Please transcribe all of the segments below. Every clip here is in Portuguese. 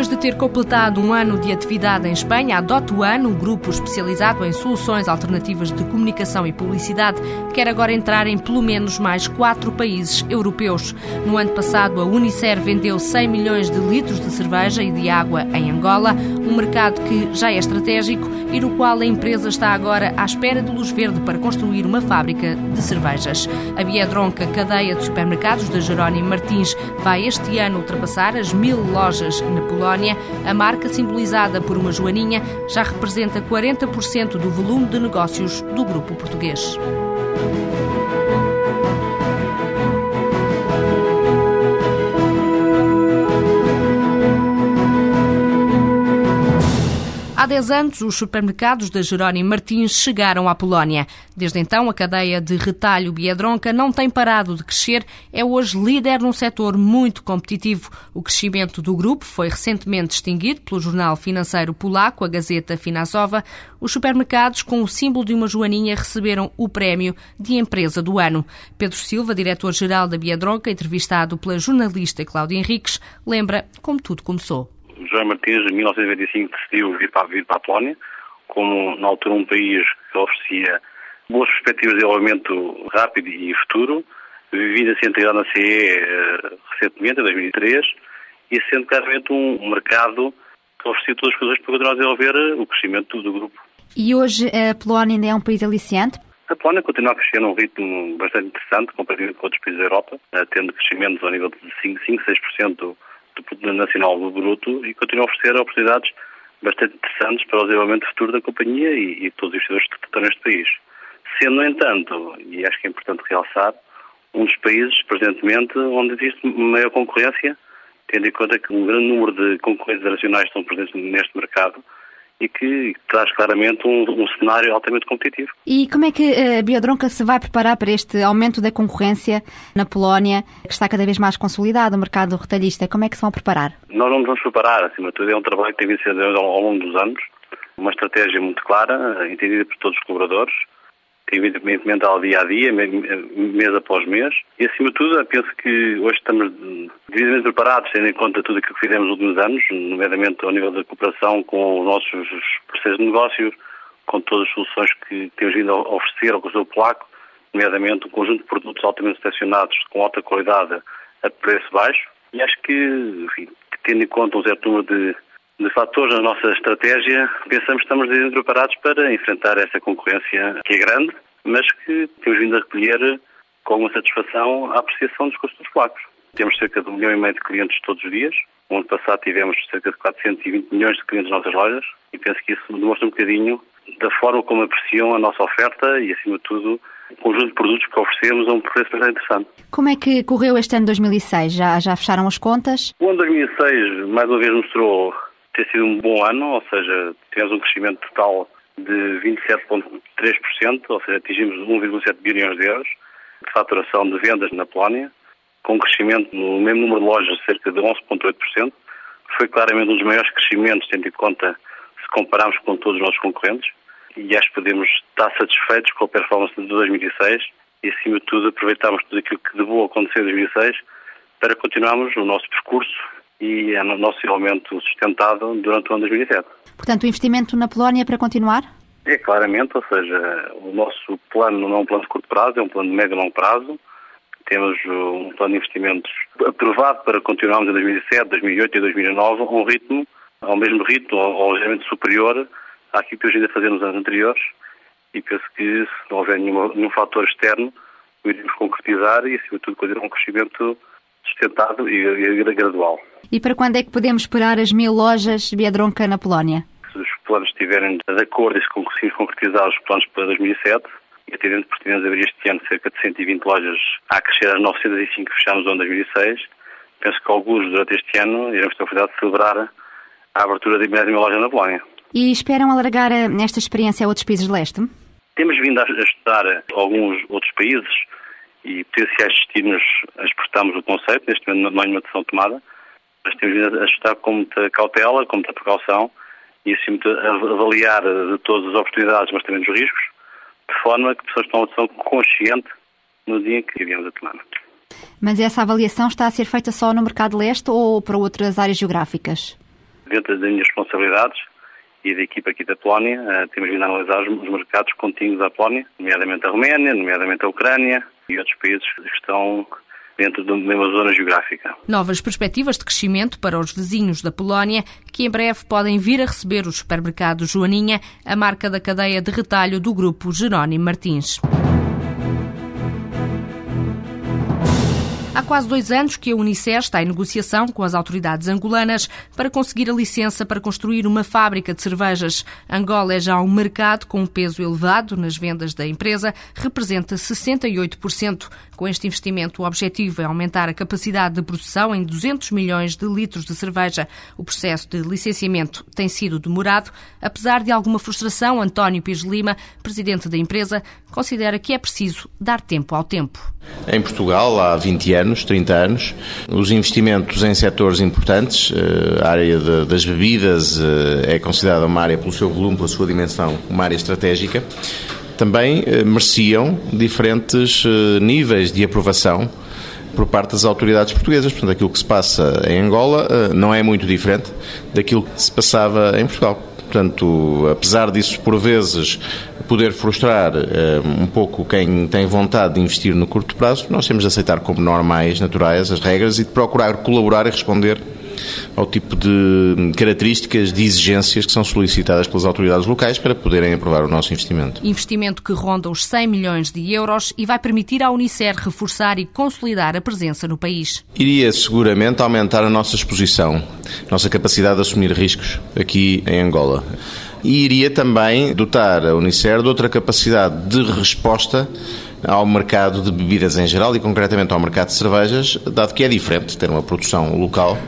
Depois de ter completado um ano de atividade em Espanha, a Dot One, um grupo especializado em soluções alternativas de comunicação e publicidade, quer agora entrar em pelo menos mais quatro países europeus. No ano passado, a Unicer vendeu 100 milhões de litros de cerveja e de água em Angola, um mercado que já é estratégico e no qual a empresa está agora à espera de luz verde para construir uma fábrica de cervejas. A Biedronca, cadeia de supermercados da Jerónimo Martins, vai este ano ultrapassar as mil lojas na Polónia a marca simbolizada por uma joaninha já representa 40% do volume de negócios do grupo português. Há 10 anos, os supermercados da Jerónimo Martins chegaram à Polónia. Desde então, a cadeia de retalho Biedronca não tem parado de crescer, é hoje líder num setor muito competitivo. O crescimento do grupo foi recentemente distinguido pelo jornal financeiro polaco, a Gazeta Finansowa. Os supermercados, com o símbolo de uma joaninha, receberam o prémio de Empresa do Ano. Pedro Silva, diretor-geral da Biedronca, entrevistado pela jornalista Cláudia Henriques, lembra como tudo começou. João Martins, em 1995, decidiu vir para, vir para a Polónia, como na altura um país que oferecia boas perspectivas de desenvolvimento rápido e futuro, vivido a centralidade na CE uh, recentemente, em 2003, e sendo claramente um, mercado que oferecia todas as coisas para continuar a desenvolver o crescimento do grupo. E hoje a Polónia ainda é um país aliciante? A Polónia continua a crescer num ritmo bastante interessante, comparativamente com outros países da Europa, tendo crescimentos ao nível de 5, 5 6% do Produto Nacional Bruto e continua a oferecer oportunidades bastante interessantes para o desenvolvimento futuro da companhia e, e todos os investidores que estão neste país. Sendo, no entanto, e acho que é importante realçar, um dos países, presentemente, onde existe maior concorrência, tendo em conta que um grande número de concorrentes nacionais estão presentes neste mercado e que traz claramente um, um, cenário altamente competitivo. E como é que a Biodronca se vai preparar para este aumento da concorrência na Polónia, que está cada vez mais consolidado, o mercado retalhista? Como é que se vão preparar? Nós não nos vamos preparar, acima de tudo, é um trabalho que tem vindo a ser ao longo dos anos, uma estratégia muito clara, entendida por todos os colaboradores, evidentemente ao dia a dia, mês após mês. E acima de tudo, penso que hoje estamos devidamente preparados, tendo em conta tudo aquilo que fizemos nos últimos anos, nomeadamente ao nível da cooperação com os nossos parceiros de negócios, com todas as soluções que temos vindo a oferecer ao consumidor polaco, nomeadamente um conjunto de produtos altamente selecionados com alta qualidade a preço baixo. E acho que, enfim, tendo em conta um certo número de de fatores na nossa estratégia, pensamos que estamos preparados para enfrentar essa concorrência que é grande, mas que temos vindo a recolher com satisfação a apreciação dos custos polacos. Temos cerca de um milhão e meio de clientes todos os dias. No ano passado tivemos cerca de 420 milhões de clientes nas nossas lojas e penso que isso demonstra um bocadinho da forma como apreciam a nossa oferta e, acima de tudo, o conjunto de produtos que oferecemos a um preço bastante interessante. Como é que correu este ano 2006? Já, já fecharam as contas? O ano 2006, mais uma vez, mostrou ter sido um bom ano, ou seja, tivemos um crescimento total de 27,3%, ou seja, atingimos 1,7 bilhões de euros de faturação de vendas na Polónia, com um crescimento no mesmo número de lojas de cerca de 11,8%. Foi claramente um dos maiores crescimentos, tendo em conta se compararmos com todos os nossos concorrentes, e acho que podemos estar satisfeitos com a performance de 2006 e, acima de tudo, aproveitarmos tudo aquilo que de boa aconteceu em 2006 para continuarmos o nosso percurso e é no nosso desenvolvimento sustentado durante o ano 2007. Portanto, o investimento na Polónia é para continuar? É, claramente, ou seja, o nosso plano não é um plano de curto prazo, é um plano de médio e longo prazo. Temos um plano de investimentos aprovado para continuarmos em 2007, 2008 e 2009 a um ritmo, ao mesmo ritmo, ou ligeiramente superior àquilo que hoje ainda fazemos nos anos anteriores. E penso que se não houver nenhum, nenhum fator externo, o iremos concretizar e, acima de tudo, continuar um crescimento sustentado e, gradual. E para quando é que podemos esperar as mil lojas Biedronca na Polónia? Se os planos estiverem de acordo e se conseguirmos concretizar os planos para 2007, e atendendo por tendemos a abrir este ano cerca de 120 lojas a crescer às 905 que fechamos no ano 2006. Penso que alguns durante este ano iremos ter a oportunidade de celebrar a abertura de mais uma loja na Polónia. E esperam alargar eh, esta experiência a outros países de leste? Temos vindo a estudar alguns outros países e potenciais destinos exportamos o conceito, neste momento não há nenhuma decisão tomada, mas temos vindo a estudar com muita cautela, com muita precaução e assim avaliar de todas as oportunidades, mas também dos riscos, de forma que pessoas tomem uma decisão consciente no dia em que viemos a tomar. Mas essa avaliação está a ser feita só no mercado leste ou para outras áreas geográficas? Dentro das minhas responsabilidades e da equipa aqui da Polónia, eh, temos vindo a analisar os mercados contínuos à Polónia, nomeadamente a Roménia, nomeadamente a Ucrânia e outros países que estão dentro da mesma zona geográfica. Novas perspectivas de crescimento para os vizinhos da Polónia, que em breve podem vir a receber os supermercados Joaninha, a marca da cadeia de retalho do grupo Jerónimo Martins. Há quase dois anos que a Unicef está em negociação com as autoridades angolanas para conseguir a licença para construir uma fábrica de cervejas. Angola é já um mercado com um peso elevado nas vendas da empresa, representa 68%. Com este investimento, o objetivo é aumentar a capacidade de produção em 200 milhões de litros de cerveja. O processo de licenciamento tem sido demorado. Apesar de alguma frustração, António Pires Lima, presidente da empresa, considera que é preciso dar tempo ao tempo. Em Portugal, há 20 anos, 30 anos, os investimentos em setores importantes, eh, a área das bebidas eh, é considerada uma área, pelo seu volume, pela sua dimensão, uma área estratégica também eh, mereciam diferentes eh, níveis de aprovação por parte das autoridades portuguesas. Portanto, aquilo que se passa em Angola eh, não é muito diferente daquilo que se passava em Portugal. Portanto, apesar disso, por vezes, poder frustrar um pouco quem tem vontade de investir no curto prazo, nós temos de aceitar como normais, naturais, as regras e de procurar colaborar e responder ao tipo de características, de exigências que são solicitadas pelas autoridades locais para poderem aprovar o nosso investimento. Investimento que ronda os 100 milhões de euros e vai permitir à Unicer reforçar e consolidar a presença no país. Iria seguramente aumentar a nossa exposição, nossa capacidade de assumir riscos aqui em Angola. E iria também dotar a Unicer de outra capacidade de resposta ao mercado de bebidas em geral e concretamente ao mercado de cervejas, dado que é diferente ter uma produção local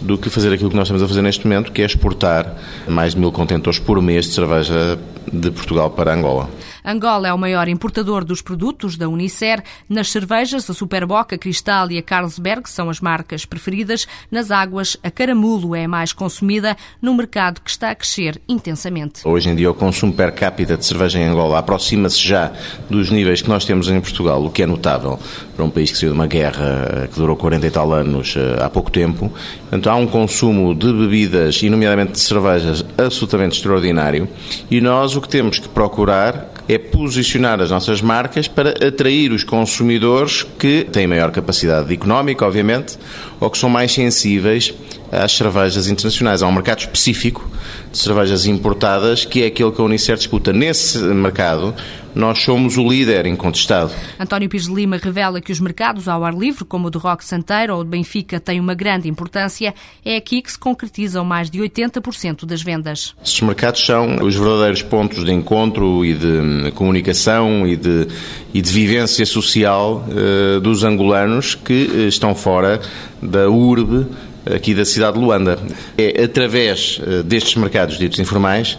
do que fazer aquilo que nós estamos a fazer neste momento, que é exportar mais de mil contentores por mês de cerveja de Portugal para Angola. Angola é o maior importador dos produtos da Unicer. Nas cervejas, a Superboc, a Cristal e a Carlsberg são as marcas preferidas. Nas águas, a Caramulo é a mais consumida no mercado que está a crescer intensamente. Hoje em dia, o consumo per capita de cerveja em Angola aproxima-se já dos níveis que nós temos em Portugal, o que é notável para um país que saiu de uma guerra que durou 40 e tal anos eh, há pouco tempo. Portanto, há um consumo de bebidas, e nomeadamente de cervejas, absolutamente extraordinário. E nós o que temos que procurar é posicionar as nossas marcas para atrair os consumidores que têm maior capacidade económica, obviamente, ou que são mais sensíveis às cervejas internacionais. Há um mercado específico de cervejas importadas que é aquele que a Unicef disputa. Nesse mercado, nós somos o líder incontestado. António Pires de Lima revela que os mercados ao ar livre, como o de Roque Santeiro ou o de Benfica, têm uma grande importância. É aqui que se concretizam mais de 80% das vendas. Esses mercados são os verdadeiros pontos de encontro e de comunicação e de, e de vivência social uh, dos angolanos que uh, estão fora da urbe aqui da cidade de Luanda. É através uh, destes mercados ditos informais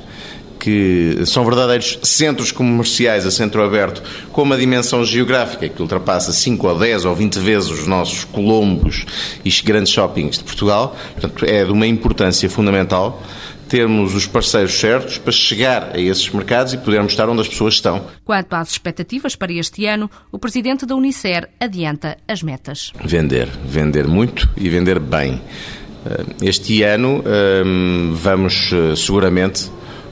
que são verdadeiros centros comerciais a centro aberto com uma dimensão geográfica que ultrapassa 5 ou 10 ou 20 vezes os nossos colombos e grandes shoppings de Portugal. Portanto, é de uma importância fundamental termos os parceiros certos para chegar a esses mercados e podermos estar onde as pessoas estão. Quanto às expectativas para este ano, o presidente da Unicer adianta as metas. Vender, vender muito e vender bem. Eh, este ano eh, vamos eh, seguramente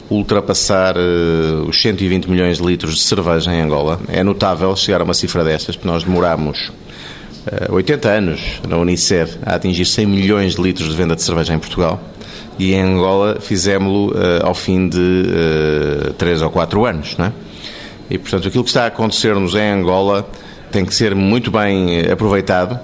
ultrapassar uh, os 120 milhões de litros de cerveja em Angola. É notável chegar a uma cifra destas, porque nós demoramos uh, 80 anos na Unicef a atingir 100 milhões de litros de venda de cerveja em Portugal e em Angola fizemos-lo uh, ao fim de uh, 3 ou 4 anos. Não é? E, portanto, aquilo que está a acontecer-nos em Angola tem que ser muito bem aproveitado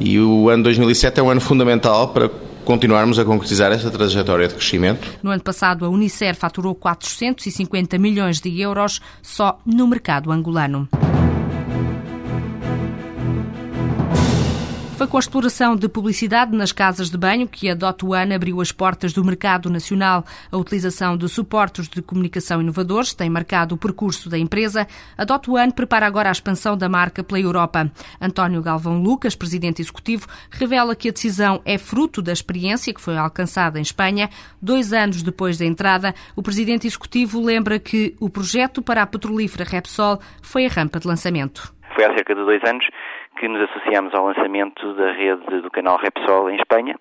e o ano 2007 é um ano fundamental para continuarmos a concretizar essa trajetória de crescimento. No ano passado, a Unicer faturou 450 milhões de euros só no mercado angolano. Foi com a exploração de publicidade nas casas de banho que a Dot One abriu as portas do mercado nacional. A utilização de suportes de comunicação inovadores tem marcado o percurso da empresa. A Dot One prepara agora a expansão da marca pela Europa. António Galvão Lucas, presidente executivo, revela que a decisão é fruto da experiência que foi alcançada em Espanha. Dois anos depois da entrada, o presidente executivo lembra que o projeto para a petrolífera Repsol foi a rampa de lançamento. Foi há cerca de dois anos que nos associamos ao lançamento da rede do canal Repsol em Espanha.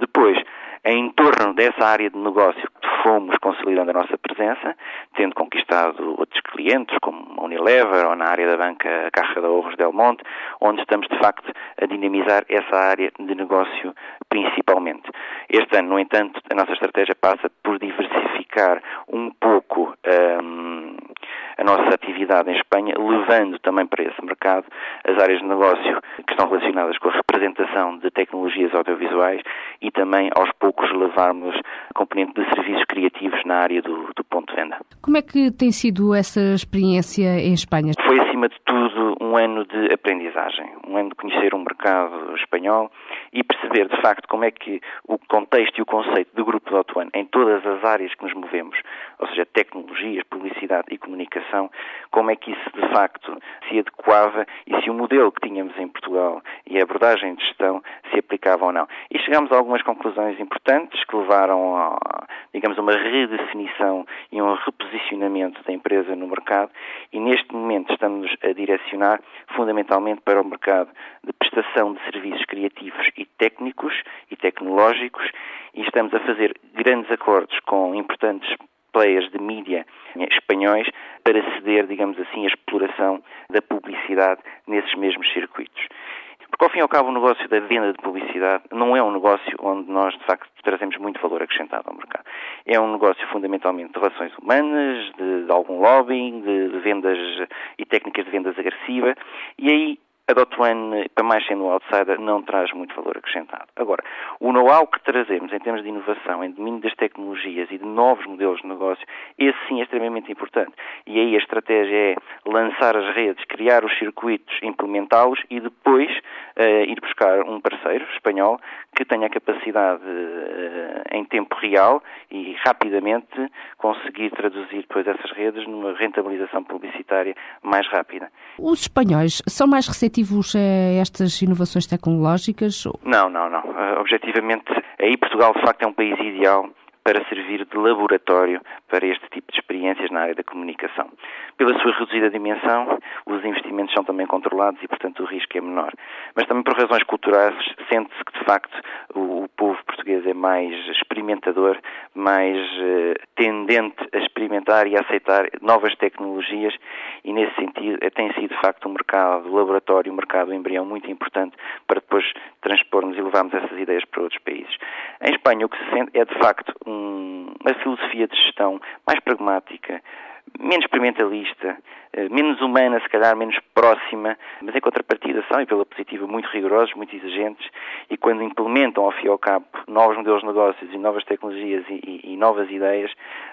Depois, em torno dessa área de negócio, fomos consolidando a nossa presença, tendo conquistado outros clientes, como a Unilever ou na área da banca Carreira de Ouros Del Monte, onde estamos, de facto, a dinamizar essa área de negócio principalmente. Este ano, no entanto, a nossa estratégia passa por diversificar um pouco um, a nossa atividade em Espanha, levando também para esse mercado as áreas de negócio que estão relacionadas com a representação de tecnologias audiovisuais e também aos poucos levarmos componente de serviços criativos na área do, do ponto de venda. Como é que tem sido essa experiência em Espanha? Foi, acima de tudo, um ano de aprendizagem, um ano de conhecer o um mercado espanhol e perceber, de facto, como é que o contexto e o conceito do Grupo de Auto em todas as áreas que nos movemos, ou seja, tecnologias, publicidade e comunicação, como é que isso, de facto, se adequava e se o modelo que tínhamos em Portugal e a abordagem de gestão se aplicava ou não. E chegámos a algumas conclusões importantes que levaram a, digamos, uma redefinição e um reposicionamento da empresa no mercado e neste momento estamos a direcionar fundamentalmente para o mercado de prestação de serviços criativos e técnicos e tecnológicos e estamos a fazer grandes acordos com importantes players de mídia espanhóis para ceder, digamos assim, a exploração da publicidade nesses mesmos circuitos. Porque, ao fim e ao cabo, o negócio da venda de publicidade não é um negócio onde nós, de facto, trazemos muito valor acrescentado ao mercado. É um negócio fundamentalmente de relações humanas, de, de algum lobbying, de, de vendas e técnicas de vendas agressiva, e aí a Dot One, para mais sendo um outsider, não traz muito valor acrescentado. Agora, o know-how que trazemos em termos de inovação, em domínio das tecnologias e de novos modelos de negócio, esse sim é extremamente importante. E aí a estratégia é lançar as redes, criar os circuitos, implementá-los e depois uh, ir buscar um parceiro espanhol que tenha a capacidade uh, em tempo real e rapidamente conseguir traduzir depois essas redes numa rentabilização publicitária mais rápida. Os espanhóis são mais receptivos receptivos a estas inovações tecnológicas? Não, não, não. Uh, objetivamente, aí Portugal de facto é um país ideal para servir de laboratório para este tipo de experiências na área da comunicação. Pela sua reduzida dimensão, os investimentos são também controlados e, portanto, o risco é menor. Mas também por razões culturais, sente-se que, de facto, o, povo português é mais experimentador, mais uh, tendente a experimentar e a aceitar novas tecnologias e, nesse sentido, é, tem sido, de facto, um mercado laboratório, um mercado embrião muito importante para depois transpormos e levarmos essas ideias para outros países. Em Espanha, o que se sente é, de facto, um, uma filosofia de gestão mais pragmática, menos experimentalista, eh, menos humana, se calhar menos próxima, mas em contrapartida são, e pela positiva, muito rigorosos, muito exigentes, e quando implementam, ao fim e ao cabo, novos modelos de negócios e novas tecnologias e, e, e novas ideias,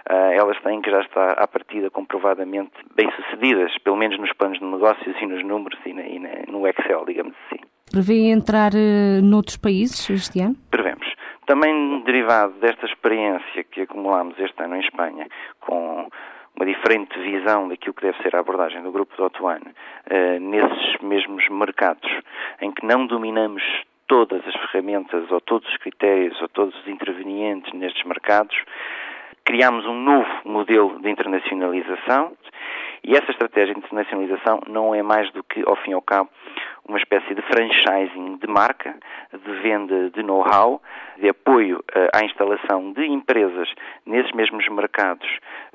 uh, elas têm que já estar à partida comprovadamente bem-sucedidas, pelo menos nos planos de negócios e nos números e, na, e na, no Excel, digamos assim. Prevê entrar uh, noutros países este ano? Também derivado desta experiência que acumulámos este ano em Espanha, com uma diferente visão daquilo que deve ser a abordagem do grupo do Otuano, uh, nesses mesmos mercados em que não dominamos todas as ferramentas ou todos os critérios ou todos os intervenientes nestes mercados, criámos um novo modelo de internacionalização e essa estratégia de internacionalização não é mais do que, ao fim e ao cabo, uma espécie de franchising de marca, de venda de know-how, de apoio eh, à instalação de empresas nesses mesmos mercados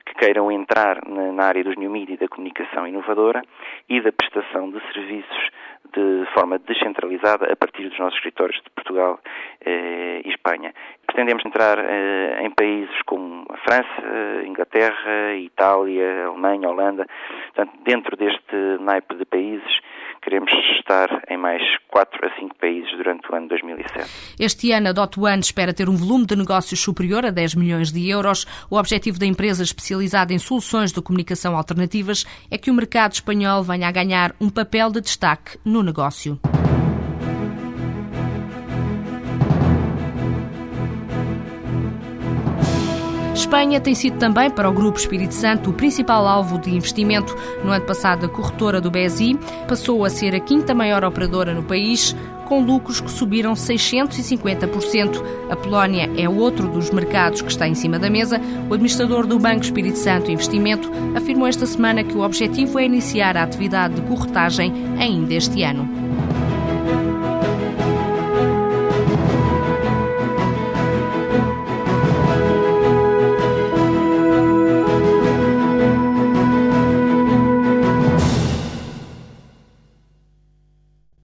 que queiram entrar na área dos new media e da comunicação inovadora e da prestação de serviços de forma descentralizada a partir dos nossos escritórios de Portugal e Espanha. Pretendemos entrar eh, em países como a França, Inglaterra, Itália, Alemanha, Holanda. Portanto, dentro deste naipe de países, queremos estar em mais 4 a 5 países durante o ano 2007. Este ano, a Dot One espera ter um volume de negócios superior a 10 milhões de euros. O objetivo da empresa especializada em soluções de comunicação alternativas é que o mercado espanhol venha a ganhar um papel de destaque no negócio. Espanha tem sido também para o Grupo Espírito Santo o principal alvo de investimento. No ano passado, a corretora do BSI passou a ser a quinta maior operadora no país, com lucros que subiram 650%. A Polónia é outro dos mercados que está em cima da mesa. O administrador do Banco Espírito Santo Investimento afirmou esta semana que o objetivo é iniciar a atividade de corretagem ainda este ano.